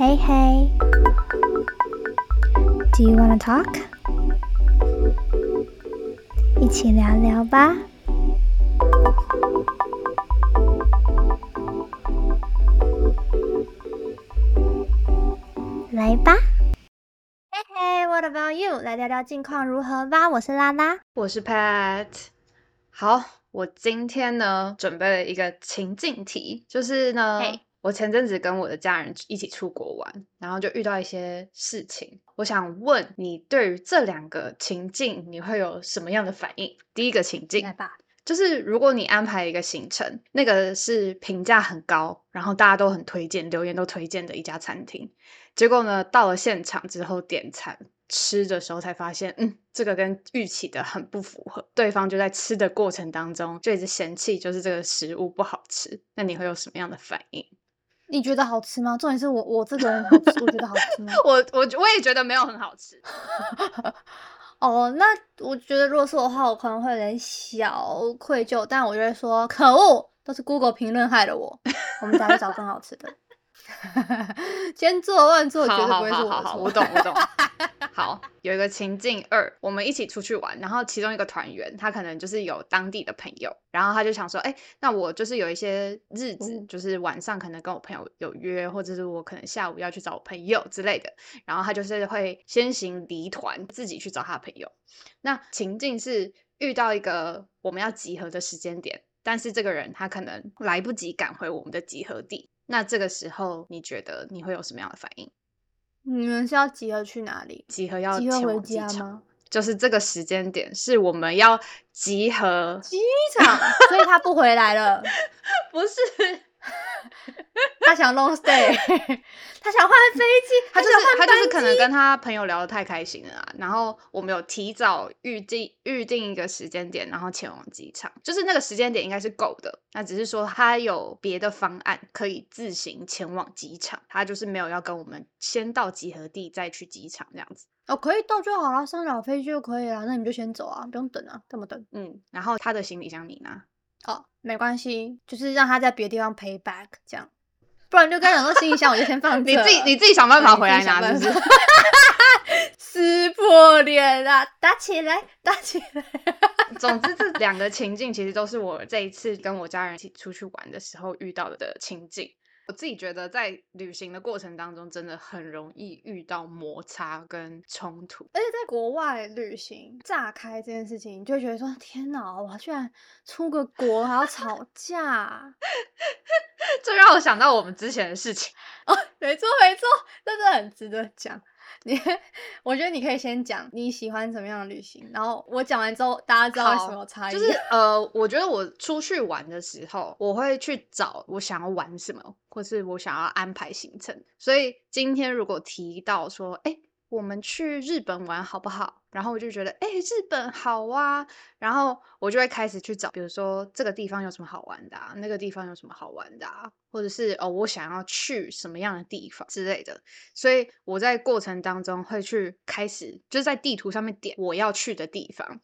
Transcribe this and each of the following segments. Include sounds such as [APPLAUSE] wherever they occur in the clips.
Hey, hey. Do you wanna talk? 一起聊聊吧。来吧。嘿嘿，What about you？来聊聊近况如何吧。我是拉拉，我是 Pat。好，我今天呢准备了一个情境题，就是呢。我前阵子跟我的家人一起出国玩，然后就遇到一些事情。我想问你，对于这两个情境，你会有什么样的反应？第一个情境，就是如果你安排一个行程，那个是评价很高，然后大家都很推荐，留言都推荐的一家餐厅，结果呢，到了现场之后点餐。吃的时候才发现，嗯，这个跟预期的很不符合。对方就在吃的过程当中就一直嫌弃，就是这个食物不好吃。那你会有什么样的反应？你觉得好吃吗？重点是我我这个人好吃，我觉得好吃吗？[LAUGHS] 我我我也觉得没有很好吃。[LAUGHS] 哦，那我觉得如果是我的话，我可能会有点小愧疚，但我就会说，可恶，都是 Google 评论害了我。我们再去找更好吃的。[LAUGHS] 千做万做，绝对不会是我错。[LAUGHS] 我懂，我懂。[LAUGHS] 好，有一个情境二，我们一起出去玩，然后其中一个团员他可能就是有当地的朋友，然后他就想说，哎，那我就是有一些日子，就是晚上可能跟我朋友有约，或者是我可能下午要去找我朋友之类的，然后他就是会先行离团，自己去找他的朋友。那情境是遇到一个我们要集合的时间点，但是这个人他可能来不及赶回我们的集合地。那这个时候，你觉得你会有什么样的反应？你们是要集合去哪里？集合要集合回家吗？就是这个时间点是我们要集合机场，[LAUGHS] 所以他不回来了。[LAUGHS] 不是。[LAUGHS] 他想 long [LAUGHS] stay，[LAUGHS] 他想换飞机，他就是他就是可能跟他朋友聊得太开心了啊。然后我们有提早预定预定一个时间点，然后前往机场，就是那个时间点应该是够的。那只是说他有别的方案可以自行前往机场，他就是没有要跟我们先到集合地再去机场这样子。哦，可以到就好了，上了飞机就可以了。那你就先走啊，不用等啊，这么等？嗯，然后他的行李箱你拿。哦，没关系，就是让他在别的地方 pay back 这样，不然就跟两个行李箱，[LAUGHS] 我就先放你自己你自己想办法回来拿，是不是？[LAUGHS] 撕破脸啊！打起来，打起来！[LAUGHS] 总之，这两个情境其实都是我这一次跟我家人一起出去玩的时候遇到的情境。我自己觉得，在旅行的过程当中，真的很容易遇到摩擦跟冲突。而且在国外旅行炸开这件事情，你就会觉得说：天哪，我居然出个国还要吵架！[LAUGHS] 这让我想到我们之前的事情。哦，没错没错，真的很值得讲。你，我觉得你可以先讲你喜欢什么样的旅行，然后我讲完之后，大家知道为什么差异。就是呃，我觉得我出去玩的时候，我会去找我想要玩什么，或是我想要安排行程。所以今天如果提到说，哎。我们去日本玩好不好？然后我就觉得，哎，日本好啊。然后我就会开始去找，比如说这个地方有什么好玩的，那个地方有什么好玩的，或者是哦，我想要去什么样的地方之类的。所以我在过程当中会去开始，就是在地图上面点我要去的地方。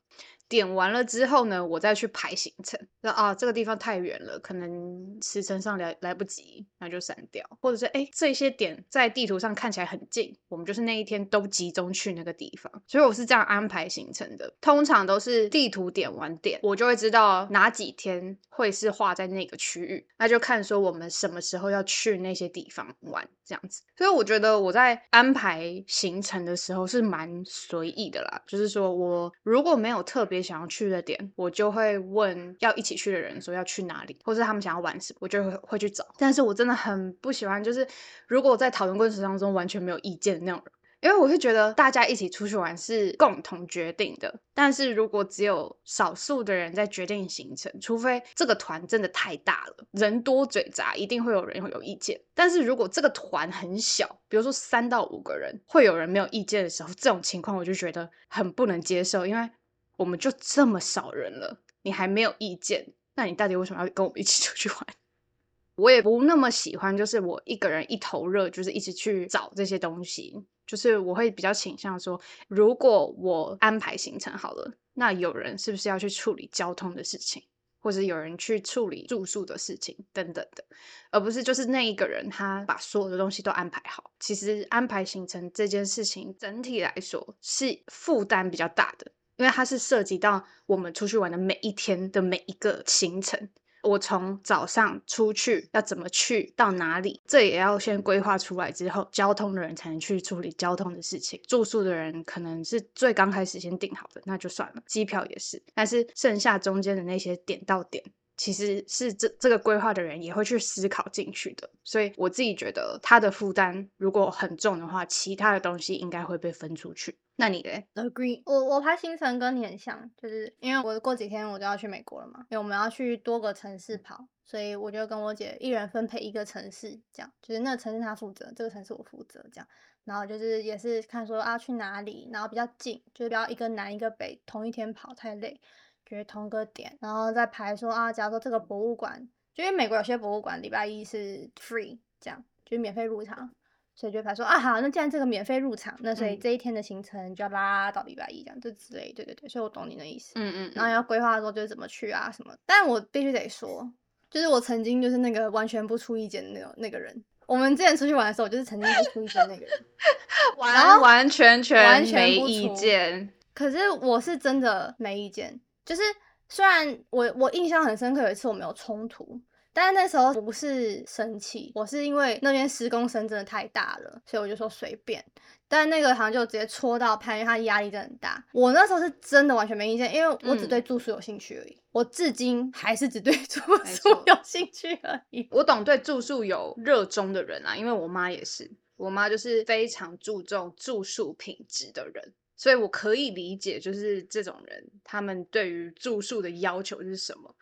点完了之后呢，我再去排行程。那啊，这个地方太远了，可能时程上来来不及，那就删掉。或者是哎，这些点在地图上看起来很近，我们就是那一天都集中去那个地方。所以我是这样安排行程的。通常都是地图点完点，我就会知道哪几天会是画在那个区域，那就看说我们什么时候要去那些地方玩这样子。所以我觉得我在安排行程的时候是蛮随意的啦，就是说我如果没有特别。想要去的点，我就会问要一起去的人说要去哪里，或是他们想要玩什么，我就会会去找。但是我真的很不喜欢，就是如果在讨论过程当中完全没有意见的那种人，因为我会觉得大家一起出去玩是共同决定的。但是如果只有少数的人在决定行程，除非这个团真的太大了，人多嘴杂，一定会有人会有意见。但是如果这个团很小，比如说三到五个人，会有人没有意见的时候，这种情况我就觉得很不能接受，因为。我们就这么少人了，你还没有意见？那你到底为什么要跟我们一起出去玩？[LAUGHS] 我也不那么喜欢，就是我一个人一头热，就是一直去找这些东西。就是我会比较倾向说，如果我安排行程好了，那有人是不是要去处理交通的事情？或者有人去处理住宿的事情等等的，而不是就是那一个人他把所有的东西都安排好。其实安排行程这件事情整体来说是负担比较大的，因为它是涉及到我们出去玩的每一天的每一个行程。我从早上出去要怎么去到哪里，这也要先规划出来之后，交通的人才能去处理交通的事情。住宿的人可能是最刚开始先订好的，那就算了。机票也是，但是剩下中间的那些点到点，其实是这这个规划的人也会去思考进去的。所以我自己觉得他的负担如果很重的话，其他的东西应该会被分出去。那你嘞？Agree，我我拍行程跟你很像，就是因为我过几天我就要去美国了嘛，因为我们要去多个城市跑，所以我就跟我姐一人分配一个城市，这样就是那个城市她负责，这个城市我负责，这样，然后就是也是看说啊去哪里，然后比较近，就是不要一个南一个北同一天跑太累，就是同个点，然后再排说啊，假如说这个博物馆，就因为美国有些博物馆礼拜一是 free，这样就是免费入场。所以就排说啊好，那既然这个免费入场，那所以这一天的行程就要拉到礼拜一这样，就之类，对对对，所以我懂你的意思。嗯嗯。然后要规划说就是怎么去啊什么，但我必须得说，就是我曾经就是那个完全不出意见的那种那个人。我们之前出去玩的时候，我就是曾经不出意见那个人，[LAUGHS] 完完全全完全没意见。可是我是真的没意见，就是虽然我我印象很深刻，有一次我们有冲突。但是那时候不是生气，我是因为那边施工声真的太大了，所以我就说随便。但那个好像就直接戳到潘，因为他压力真的很大。我那时候是真的完全没意见，因为我只对住宿有兴趣而已。我至今还是只对住宿有兴趣而已。我懂对住宿有热衷的人啊，因为我妈也是，我妈就是非常注重住宿品质的人，所以我可以理解，就是这种人他们对于住宿的要求是什么。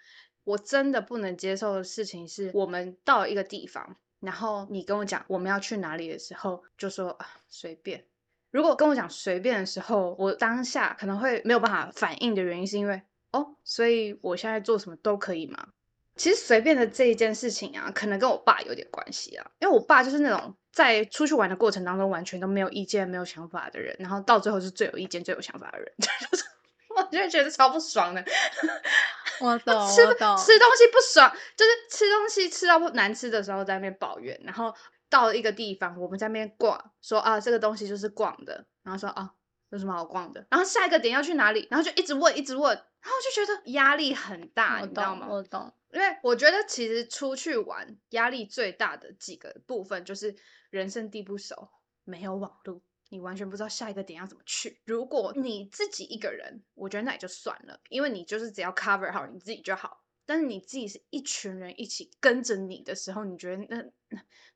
我真的不能接受的事情是，我们到一个地方，然后你跟我讲我们要去哪里的时候，就说啊随便。如果跟我讲随便的时候，我当下可能会没有办法反应的原因，是因为哦，所以我现在做什么都可以吗？其实随便的这一件事情啊，可能跟我爸有点关系啊，因为我爸就是那种在出去玩的过程当中完全都没有意见、没有想法的人，然后到最后是最有意见、最有想法的人，[LAUGHS] 我就觉得超不爽的。[LAUGHS] 我懂，吃吃东西不爽，就是吃东西吃到不难吃的时候在那边抱怨，然后到了一个地方，我们在那边逛，说啊这个东西就是逛的，然后说啊有什么好逛的，然后下一个点要去哪里，然后就一直问一直问，然后就觉得压力很大，你知道吗？我懂，因为我觉得其实出去玩压力最大的几个部分就是人生地不熟，没有网络。你完全不知道下一个点要怎么去。如果你自己一个人，我觉得那也就算了，因为你就是只要 cover 好你自己就好。但是你自己是一群人一起跟着你的时候，你觉得那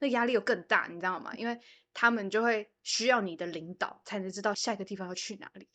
那压力又更大，你知道吗？因为他们就会需要你的领导才能知道下一个地方要去哪里。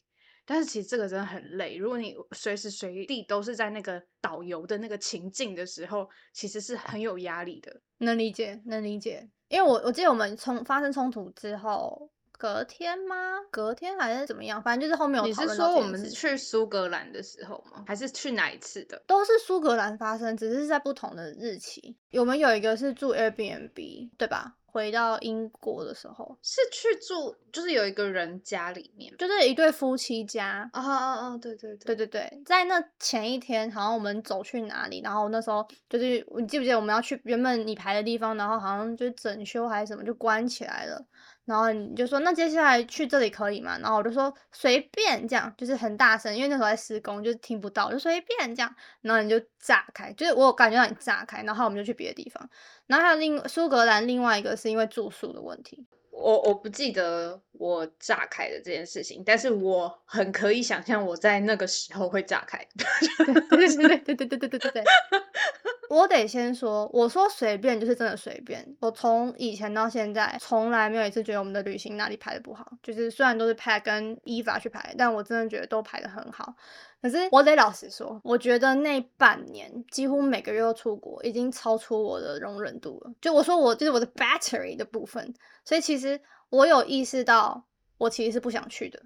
但是其实这个真的很累。如果你随时随地都是在那个导游的那个情境的时候，其实是很有压力的。能理解，能理解。因为我我记得我们冲发生冲突之后。隔天吗？隔天还是怎么样？反正就是后面有。你是说我们去苏格兰的时候吗？还是去哪一次的？都是苏格兰发生，只是在不同的日期。我们有一个是住 Airbnb，对吧？回到英国的时候是去住，就是有一个人家里面，就是一对夫妻家。啊啊啊！对对对对对，在那前一天，好像我们走去哪里，然后那时候就是你记不记得我们要去原本你排的地方，然后好像就整修还是什么就关起来了。然后你就说，那接下来去这里可以吗？然后我就说随便这样，就是很大声，因为那时候在施工，就听不到，就随便这样。然后你就炸开，就是我感觉到你炸开，然后我们就去别的地方。然后还有另苏格兰另外一个是因为住宿的问题。我我不记得我炸开的这件事情，但是我很可以想象我在那个时候会炸开。对对对对对对对对对。[LAUGHS] 我得先说，我说随便就是真的随便。我从以前到现在，从来没有一次觉得我们的旅行哪里排的不好。就是虽然都是 Pat 跟 Eva 去排，但我真的觉得都排的很好。可是我得老实说，我觉得那半年几乎每个月都出国，已经超出我的容忍度了。就我说我就是我的 battery 的部分，所以其实我有意识到，我其实是不想去的。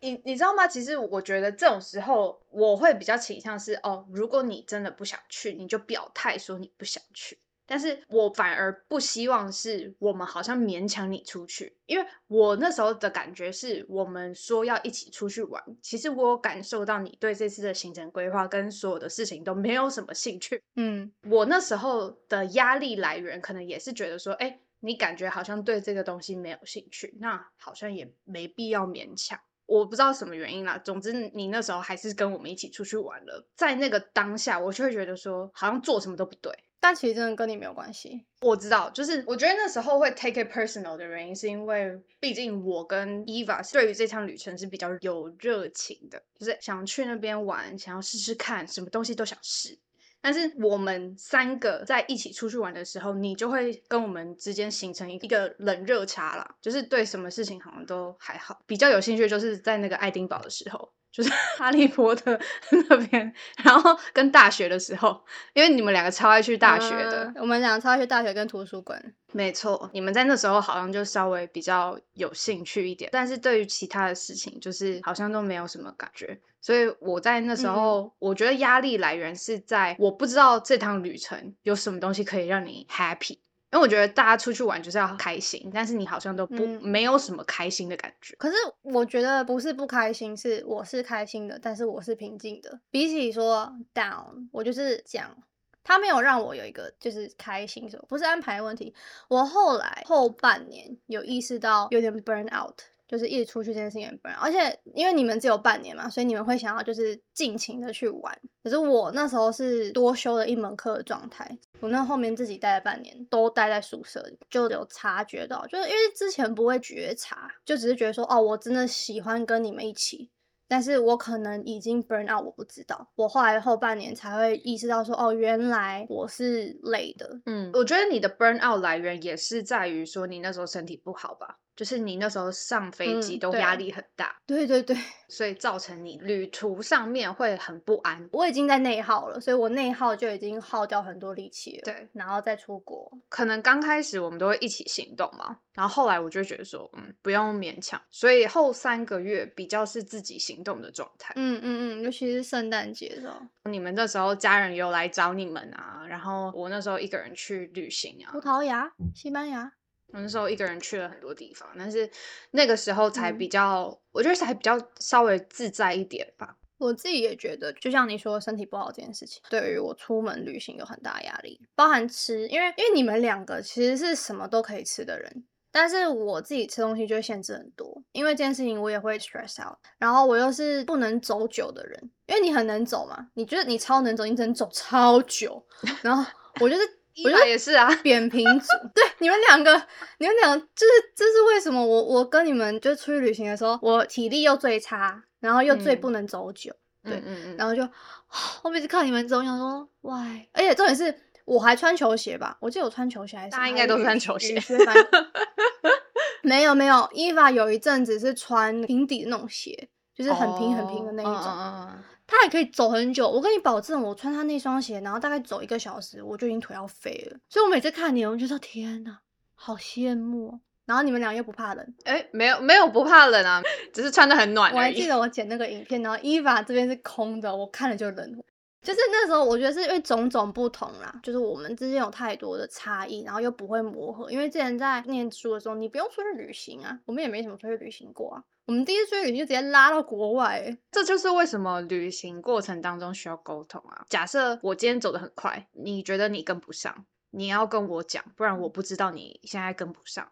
你你知道吗？其实我觉得这种时候，我会比较倾向是哦，如果你真的不想去，你就表态说你不想去。但是我反而不希望是我们好像勉强你出去，因为我那时候的感觉是我们说要一起出去玩，其实我有感受到你对这次的行程规划跟所有的事情都没有什么兴趣。嗯，我那时候的压力来源可能也是觉得说，哎，你感觉好像对这个东西没有兴趣，那好像也没必要勉强。我不知道什么原因啦，总之你那时候还是跟我们一起出去玩了，在那个当下，我就会觉得说，好像做什么都不对。但其实真的跟你没有关系。我知道，就是我觉得那时候会 take it personal 的原因，是因为毕竟我跟 Eva 对于这趟旅程是比较有热情的，就是想去那边玩，想要试试看，什么东西都想试。但是我们三个在一起出去玩的时候，你就会跟我们之间形成一个冷热差啦，就是对什么事情好像都还好，比较有兴趣就是在那个爱丁堡的时候。就是 [LAUGHS] 哈利波特 [LAUGHS] 那边，然后跟大学的时候，因为你们两个超爱去大学的，我们两个超爱去大学跟图书馆。没错，你们在那时候好像就稍微比较有兴趣一点，但是对于其他的事情，就是好像都没有什么感觉。所以我在那时候，我觉得压力来源是在我不知道这趟旅程有什么东西可以让你 happy。因为我觉得大家出去玩就是要开心，但是你好像都不没有什么开心的感觉。可是我觉得不是不开心，是我是开心的，但是我是平静的。比起说 down，我就是讲他没有让我有一个就是开心什么，不是安排问题。我后来后半年有意识到有点 burn out。就是一直出去这件事情不然，而且因为你们只有半年嘛，所以你们会想要就是尽情的去玩。可是我那时候是多修了一门课的状态，我那后面自己待了半年，都待在宿舍，就有察觉到，就是因为之前不会觉察，就只是觉得说，哦，我真的喜欢跟你们一起，但是我可能已经 burn out，我不知道，我后来后半年才会意识到说，哦，原来我是累的。嗯，我觉得你的 burn out 来源也是在于说你那时候身体不好吧。就是你那时候上飞机都压力很大，对对对，所以造成你旅途上面会很不安。我已经在内耗了，所以我内耗就已经耗掉很多力气了。对，然后再出国，可能刚开始我们都会一起行动嘛，然后后来我就觉得说，嗯，不用勉强，所以后三个月比较是自己行动的状态。嗯嗯嗯，尤其是圣诞节的时候，你们那时候家人有来找你们啊，然后我那时候一个人去旅行啊，葡萄牙、西班牙。那时候一个人去了很多地方，但是那个时候才比较，我觉得才比较稍微自在一点吧。我自己也觉得，就像你说身体不好这件事情，对于我出门旅行有很大压力，包含吃，因为因为你们两个其实是什么都可以吃的人，但是我自己吃东西就会限制很多，因为这件事情我也会 stress out，然后我又是不能走久的人，因为你很能走嘛，你觉得你超能走，你只能走超久，然后我就是。我觉得也是啊，[LAUGHS] 扁平足。对，你们两个，你们两个，就是这是为什么？我我跟你们就出去旅行的时候，我体力又最差，然后又最不能走久。对，嗯嗯然后就 [SIGHS] 我每次看你们走，想说，why？而且重点是，我还穿球鞋吧？我记得我穿球鞋还是？大家应该都穿球鞋。[LAUGHS] 没有没有，Eva 有一阵子是穿平底的那种鞋，就是很平很平的那一种。他还可以走很久，我跟你保证，我穿他那双鞋，然后大概走一个小时，我就已经腿要废了。所以我每次看你，我就说天哪，好羡慕。然后你们俩又不怕冷，哎，没有没有不怕冷啊，只是穿的很暖。我还记得我剪那个影片，然后伊娃这边是空的，我看了就冷。就是那时候，我觉得是因为种种不同啦，就是我们之间有太多的差异，然后又不会磨合。因为之前在念书的时候，你不用出去旅行啊，我们也没什么出去旅行过啊。我们第一次出去旅行就直接拉到国外，这就是为什么旅行过程当中需要沟通啊。假设我今天走的很快，你觉得你跟不上，你要跟我讲，不然我不知道你现在跟不上。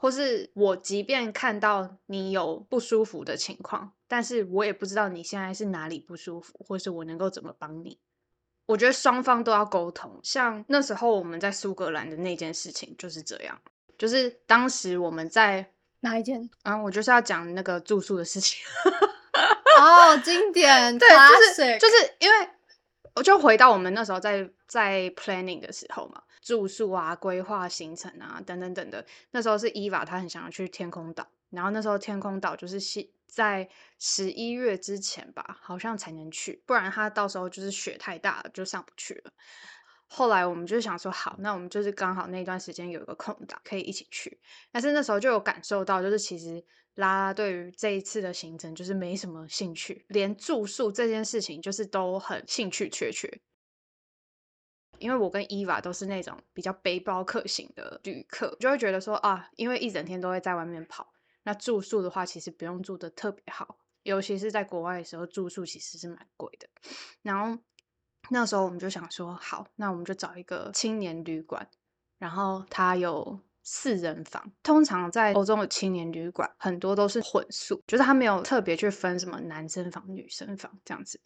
或是我即便看到你有不舒服的情况，但是我也不知道你现在是哪里不舒服，或是我能够怎么帮你。我觉得双方都要沟通。像那时候我们在苏格兰的那件事情就是这样，就是当时我们在。哪一件？啊，我就是要讲那个住宿的事情。哦，经典，[LAUGHS] 对，就是就是因为，我就回到我们那时候在在 planning 的时候嘛，住宿啊、规划行程啊等等等的。那时候是伊娃，她很想要去天空岛，然后那时候天空岛就是在十一月之前吧，好像才能去，不然他到时候就是雪太大了，就上不去了。后来我们就想说，好，那我们就是刚好那段时间有一个空档，可以一起去。但是那时候就有感受到，就是其实拉拉对于这一次的行程就是没什么兴趣，连住宿这件事情就是都很兴趣缺缺。因为我跟伊娃都是那种比较背包客型的旅客，就会觉得说啊，因为一整天都会在外面跑，那住宿的话其实不用住的特别好，尤其是在国外的时候，住宿其实是蛮贵的。然后那时候我们就想说，好，那我们就找一个青年旅馆，然后它有。四人房，通常在欧洲的青年旅馆很多都是混宿，就是他没有特别去分什么男生房、女生房这样子，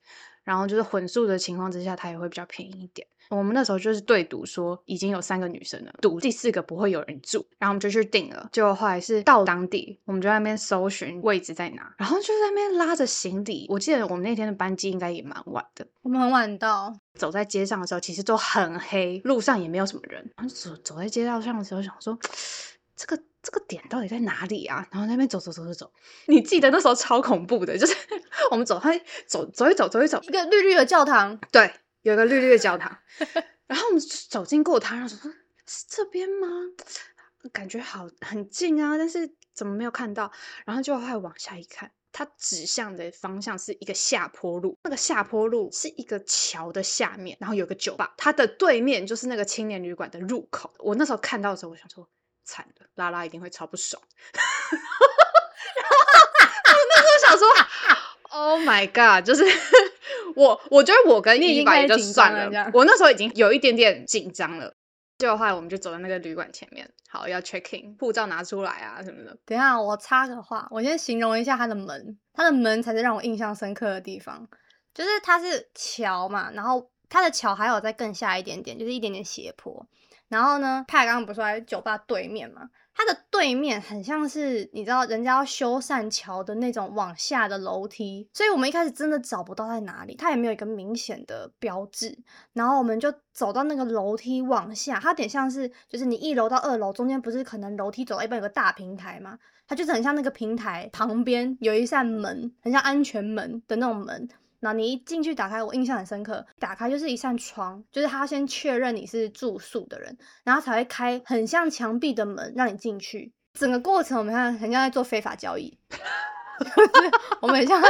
然后就是混宿的情况之下，它也会比较便宜一点。我们那时候就是对赌，说已经有三个女生了，赌第四个不会有人住，然后我们就去订了。结果后来是到当地，我们就在那边搜寻位置在哪，然后就在那边拉着行李。我记得我们那天的班机应该也蛮晚的，我们很晚到，走在街上的时候其实都很黑，路上也没有什么人。然后走走在街道上的时候，想说 [TSK] 这个这个点到底在哪里啊？然后那边走走走走走，你记得那时候超恐怖的，就是 [LAUGHS] 我们走，他走走一走走一走，一个绿绿的教堂，对。有一个绿绿的教堂，[LAUGHS] 然后我们走经过它，然后说：“是这边吗？感觉好很近啊，但是怎么没有看到？”然后就还往下一看，它指向的方向是一个下坡路，那个下坡路是一个桥的下面，然后有个酒吧，它的对面就是那个青年旅馆的入口。我那时候看到的时候，我想说：“惨了，拉拉一定会超不爽。[LAUGHS] ”我那时候想说：“Oh my god！” 就是。[LAUGHS] 我我觉得我跟一百就算了，我那时候已经有一点点紧张了。就后来我们就走到那个旅馆前面，好要 check in，护照拿出来啊什么的。等下我插个话，我先形容一下它的门，它的门才是让我印象深刻的地方，就是它是桥嘛，然后它的桥还有再更下一点点，就是一点点斜坡。然后呢，派刚刚不是说在酒吧对面嘛？它的对面很像是你知道人家要修缮桥的那种往下的楼梯，所以我们一开始真的找不到在哪里，它也没有一个明显的标志。然后我们就走到那个楼梯往下，它有点像是就是你一楼到二楼中间不是可能楼梯走到一半有个大平台吗？它就是很像那个平台旁边有一扇门，很像安全门的那种门。那你一进去打开，我印象很深刻。打开就是一扇窗，就是他先确认你是住宿的人，然后才会开很像墙壁的门让你进去。整个过程我们看很像在做非法交易，[LAUGHS] 我们很像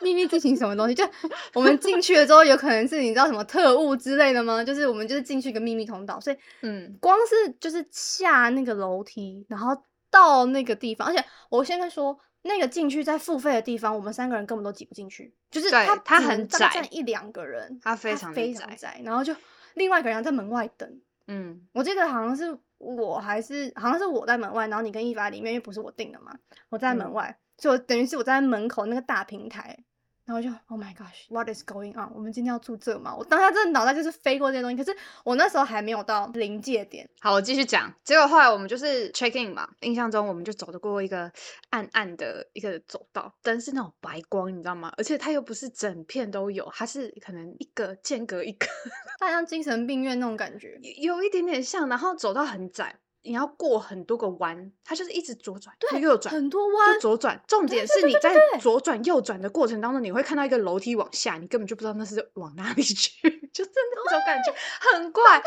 秘密进行什么东西。就我们进去了之后，有可能是你知道什么特务之类的吗？就是我们就是进去一个秘密通道，所以嗯，光是就是下那个楼梯，然后到那个地方，而且我现在说。那个进去在付费的地方，我们三个人根本都挤不进去，就是它它很窄，一两个人，它非常非常窄，然后就另外一个人在门外等。嗯，我记得好像是我还是好像是我在门外，然后你跟一发里面，因为不是我订的嘛，我在门外，就等于是我在门口那个大平台。然后就 Oh my gosh, what is going on？我们今天要住这吗？我当下真的脑袋就是飞过这些东西，可是我那时候还没有到临界点。好，我继续讲。结果后来我们就是 check in 嘛，印象中我们就走得过一个暗暗的一个走道，灯是那种白光，你知道吗？而且它又不是整片都有，它是可能一个间隔一个，[LAUGHS] 它像精神病院那种感觉，有一点点像。然后走道很窄。你要过很多个弯，它就是一直左转右转，很多弯就左转。重点是你在左转右转的过程当中，你会看到一个楼梯往下，你根本就不知道那是往哪里去，[LAUGHS] 就真的那种感觉很怪，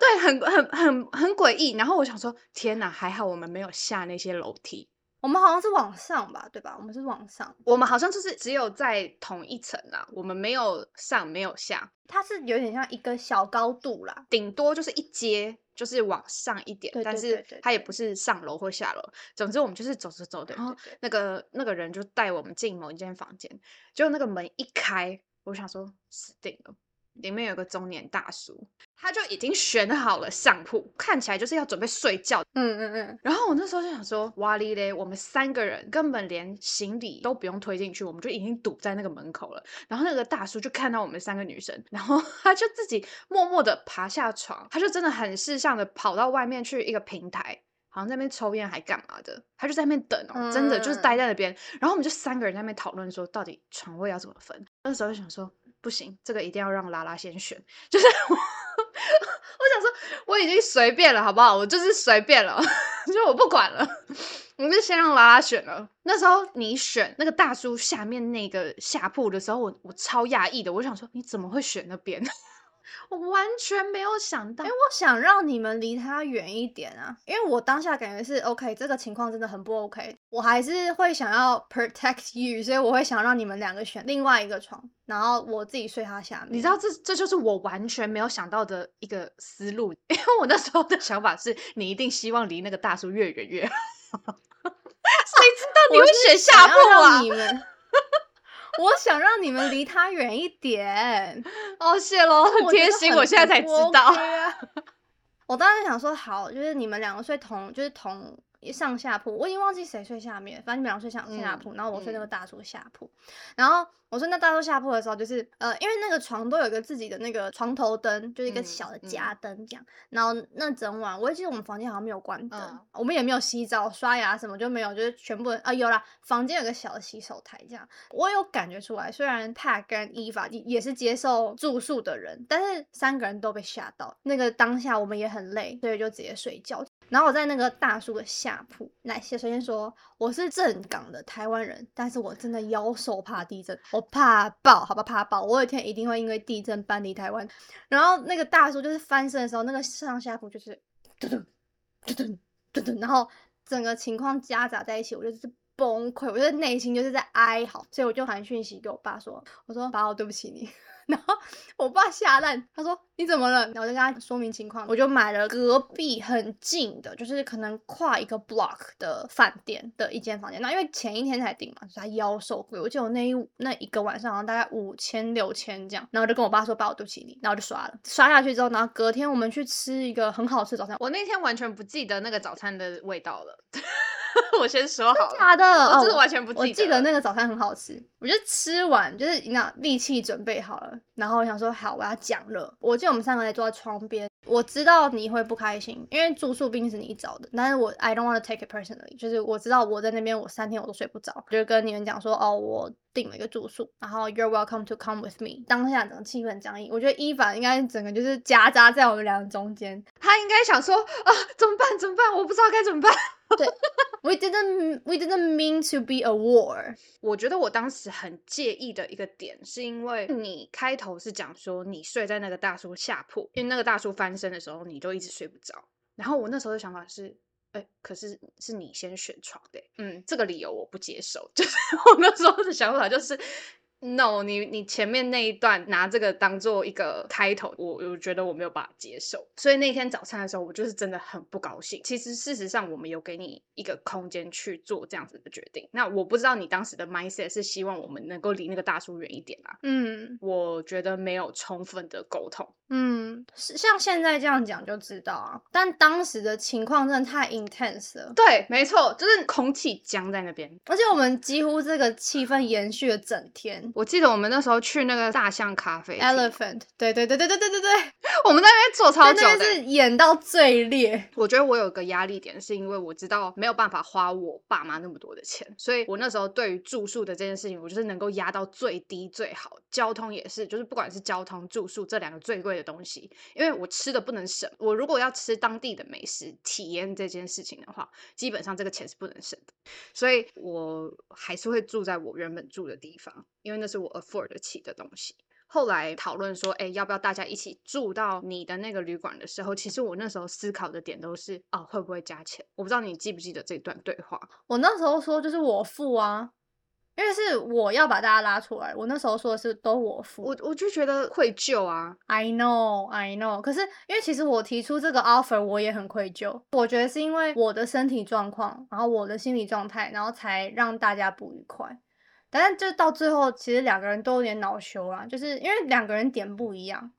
对，很很很很诡异。然后我想说，天哪，还好我们没有下那些楼梯。我们好像是往上吧，对吧？我们是往上，我们好像就是只有在同一层啦，我们没有上，没有下。它是有点像一个小高度啦，顶多就是一阶，就是往上一点，但是它也不是上楼或下楼。总之我们就是走着走的，然后那个那个人就带我们进某一间房间，就那个门一开，我想说死定了。里面有个中年大叔，他就已经选好了上铺，看起来就是要准备睡觉。嗯嗯嗯。然后我那时候就想说，哇哩嘞，我们三个人根本连行李都不用推进去，我们就已经堵在那个门口了。然后那个大叔就看到我们三个女生，然后他就自己默默的爬下床，他就真的很识相的跑到外面去一个平台，好像在那边抽烟还干嘛的，他就在那边等哦，真的就是待在那边。然后我们就三个人在那边讨论说，到底床位要怎么分。那时候就想说。不行，这个一定要让拉拉先选。就是，我 [LAUGHS] 我想说，我已经随便了，好不好？我就是随便了，[LAUGHS] 就我不管了。[LAUGHS] 我就先让拉拉选了。那时候你选那个大叔下面那个下铺的时候，我我超讶异的。我想说，你怎么会选那边？我完全没有想到因为，我想让你们离他远一点啊，因为我当下感觉是 OK，这个情况真的很不 OK，我还是会想要 protect you，所以我会想让你们两个选另外一个床，然后我自己睡他下面。你知道这这就是我完全没有想到的一个思路，[LAUGHS] 因为我那时候的想法是你一定希望离那个大叔越远越好，[LAUGHS] 谁知道你会选下铺啊？你们，我想让你们离他远一点。[LAUGHS] 哦，谢喽，很贴心，我现在才知道。[LAUGHS] 我当时想说，好，就是你们两个睡同，就是同上下铺，我已经忘记谁睡下面，反正你们俩睡上上下嗯铺，然后我睡那个嗯大叔下铺。然后我睡那大叔下铺的时候，就是呃，因为那个床都有一个自己的那个床头灯，就是一个嗯小的嗯夹灯这样。然后那整晚，我也记得我们房间好像没有关灯，嗯我们也没有洗澡、刷牙什么就没有，就是全部人啊有啦，房间有个小的洗手台这样。我有感觉出来，虽然 Pat 跟 Eva 也也是接受住宿的人，但是三个人都被吓到。那个当下我们也很累，所以就直接睡觉。然后我在那个大叔的下铺，来先首先说我是正港的台湾人，但是我真的腰手怕地震，我怕爆，好吧，怕爆，我有一天一定会因为地震搬离台湾。然后那个大叔就是翻身的时候，那个上下铺就是噔噔噔噔噔噔，然后整个情况夹杂在一起，我就是崩溃，我觉得内心就是在哀嚎，所以我就传讯息给我爸说，我说爸，我对不起你。[LAUGHS] 然后我爸吓烂，他说你怎么了？然后我就跟他说明情况，我就买了隔壁很近的，就是可能跨一个 block 的饭店的一间房间。那因为前一天才订嘛，所以他腰受贵。我记得我那一那一个晚上好像大概五千六千这样，然后我就跟我爸说，爸，我对不起你，然后就刷了。刷下去之后，然后隔天我们去吃一个很好吃早餐，我那天完全不记得那个早餐的味道了，[LAUGHS] 我先说好了，假的，哦我真的完全不记得我记得那个早餐很好吃，我就吃完，就是你知道力气准备好了，然后我想说好，我要讲了。我记得我们三个在坐在窗边，我知道你会不开心，因为住宿毕竟是你找的，但是我 I don't want to take it personally，就是我知道我在那边我三天我都睡不着，就是跟你们讲说哦，我订了一个住宿，然后 you're welcome to come with me。当下整个气氛僵硬，我觉得伊凡应该整个就是夹杂在我们两个中间，他应该想说啊，怎么办？怎么办？我不知道该怎么办。We didn't we didn't mean to be a war。我觉得我当时很介意的一个点，是因为你开头是讲说你睡在那个大叔下铺，因为那个大叔翻身的时候你就一直睡不着。然后我那时候的想法是，哎、可是是你先选床的欸、嗯，这个理由我不接受。[LAUGHS] 就是我那时候的想法就是。No，你你前面那一段拿这个当做一个开头，我我觉得我没有办法接受，所以那天早餐的时候，我就是真的很不高兴。其实事实上，我们有给你一个空间去做这样子的决定。那我不知道你当时的 mindset 是希望我们能够离那个大叔远一点啦。嗯我觉得没有充分的沟通。嗯，是像现在这样讲就知道啊，但当时的情况真的太 intense 了，对，没错，就是空气僵在那边。而且我们几乎这个气氛延续了整天。我记得我们那时候去那个大象咖啡 Elephant，对对对对对对对对，[LAUGHS] 我们在那边坐超久的。是演到最烈。我觉得我有个压力点，是因为我知道没有办法花我爸妈那么多的钱，所以我那时候对于住宿的这件事情，我就是能够压到最低最好。交通也是，就是不管是交通、住宿这两个最贵的东西，因为我吃的不能省。我如果要吃当地的美食，体验这件事情的话，基本上这个钱是不能省的。所以我还是会住在我原本住的地方，因为那是我 afford 得起的东西。后来讨论说，哎，要不要大家一起住到你的那个旅馆的时候，其实我那时候思考的点都是，哦，会不会加钱？我不知道你记不记得这段对话。我那时候说就是我付啊，因为是我要把大家拉出来。我那时候说的是都我付。我我就觉得愧疚啊，I know, I know。可是因为其实我提出这个 offer，我也很愧疚。我觉得是因为我的身体状况，然后我的心理状态，然后才让大家不愉快。但是就到最后，其实两个人都有点恼羞啊，就是因为两个人点不一样。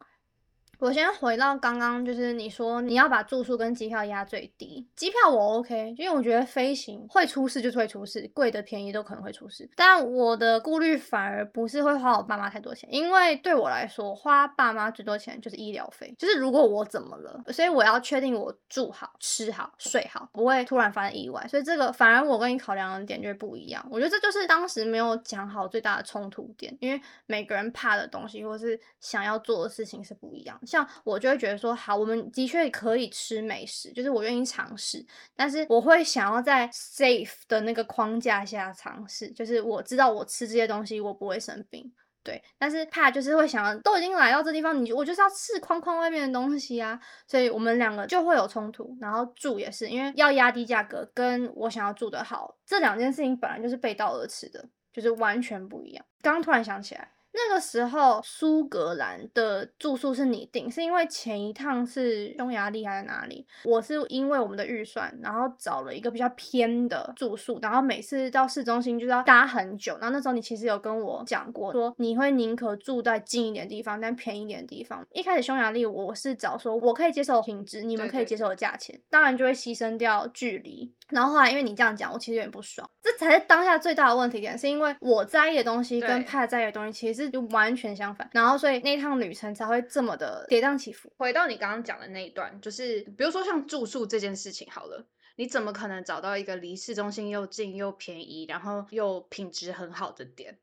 我先回到刚刚，就是你说你要把住宿跟机票压最低，机票我 OK，因为我觉得飞行会出事就是会出事，贵的便宜都可能会出事。但我的顾虑反而不是会花我爸妈太多钱，因为对我来说，花爸妈最多钱就是医疗费，就是如果我怎么了，所以我要确定我住好、吃好、睡好，不会突然发生意外。所以这个反而我跟你考量的点就不一样。我觉得这就是当时没有讲好最大的冲突点，因为每个人怕的东西或是想要做的事情是不一样。像我就会觉得说，好，我们的确可以吃美食，就是我愿意尝试，但是我会想要在 safe 的那个框架下尝试，就是我知道我吃这些东西我不会生病。对，但是怕就是会想要，都已经来到这地方，你我就是要吃框框外面的东西啊，所以我们两个就会有冲突。然后住也是，因为要压低价格，跟我想要住的好，这两件事情本来就是背道而驰的，就是完全不一样。刚突然想起来。那个时候，苏格兰的住宿是你定，是因为前一趟是匈牙利还是哪里？我是因为我们的预算，然后找了一个比较偏的住宿，然后每次到市中心就是要搭很久。然后那时候你其实有跟我讲过，说你会宁可住在近一点地方，但便宜一点的地方。一开始匈牙利我是找说我可以接受品质，你们可以接受的价钱，当然就会牺牲掉距离。然后后来因为你这样讲，我其实有点不爽。这才是当下最大的问题点，是因为我在意的东西跟派在意的东西其实是。就完全相反，然后所以那趟旅程才会这么的跌宕起伏。回到你刚刚讲的那一段，就是比如说像住宿这件事情好了，你怎么可能找到一个离市中心又近又便宜，然后又品质很好的点？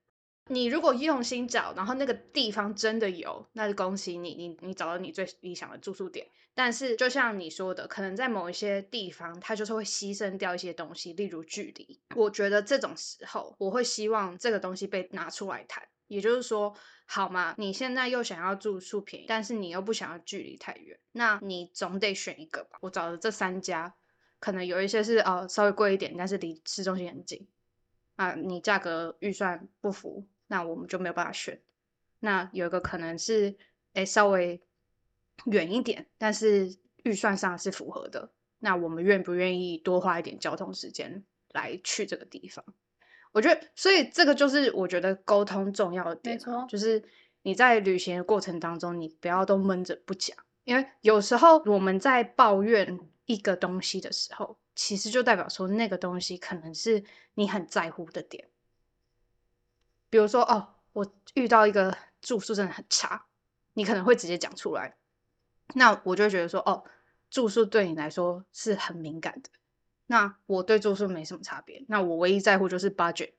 你如果用心找，然后那个地方真的有，那就恭喜你，你你找到你最理想的住宿点。但是就像你说的，可能在某一些地方，它就是会牺牲掉一些东西，例如距离。我觉得这种时候，我会希望这个东西被拿出来谈。也就是说，好嘛，你现在又想要住宿便宜，但是你又不想要距离太远，那你总得选一个吧。我找的这三家，可能有一些是呃稍微贵一点，但是离市中心很近啊，你价格预算不符，那我们就没有办法选。那有一个可能是哎稍微远一点，但是预算上是符合的，那我们愿不愿意多花一点交通时间来去这个地方？我觉得，所以这个就是我觉得沟通重要的点，就是你在旅行的过程当中，你不要都闷着不讲，因为有时候我们在抱怨一个东西的时候，其实就代表说那个东西可能是你很在乎的点。比如说，哦，我遇到一个住宿真的很差，你可能会直接讲出来，那我就会觉得说，哦，住宿对你来说是很敏感的。那我对住宿没什么差别，那我唯一在乎就是 budget。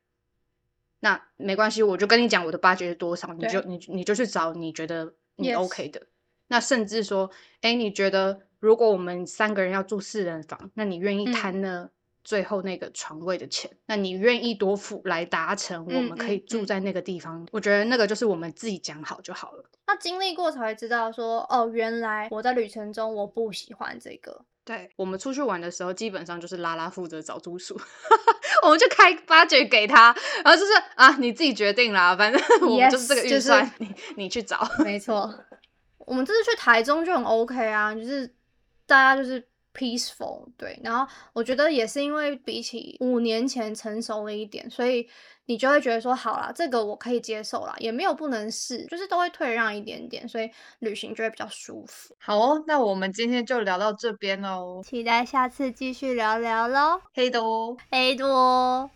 那没关系，我就跟你讲我的 budget 是多少，你就你你就去找你觉得你 OK 的。那甚至说，哎，你觉得如果我们三个人要住四人房，那你愿意摊呢？最后那个床位的钱，那你愿意多付来达成我们可以住在那个地方？我觉得那个就是我们自己讲好就好了。那经历过才会知道，说哦，原来我在旅程中我不喜欢这个。对我们出去玩的时候，基本上就是拉拉负责找住宿，[LAUGHS] 我们就开八折给他，然后就是啊，你自己决定啦，反正我们就是这个预算，你你去找。没错，我们这次去台中就很 OK 啊，就是大家就是。peaceful 对，然后我觉得也是因为比起五年前成熟了一点，所以你就会觉得说好啦，这个我可以接受啦，也没有不能试，就是都会退让一点点，所以旅行就会比较舒服。好哦，那我们今天就聊到这边喽，期待下次继续聊聊喽，黑的哦，黑的哦。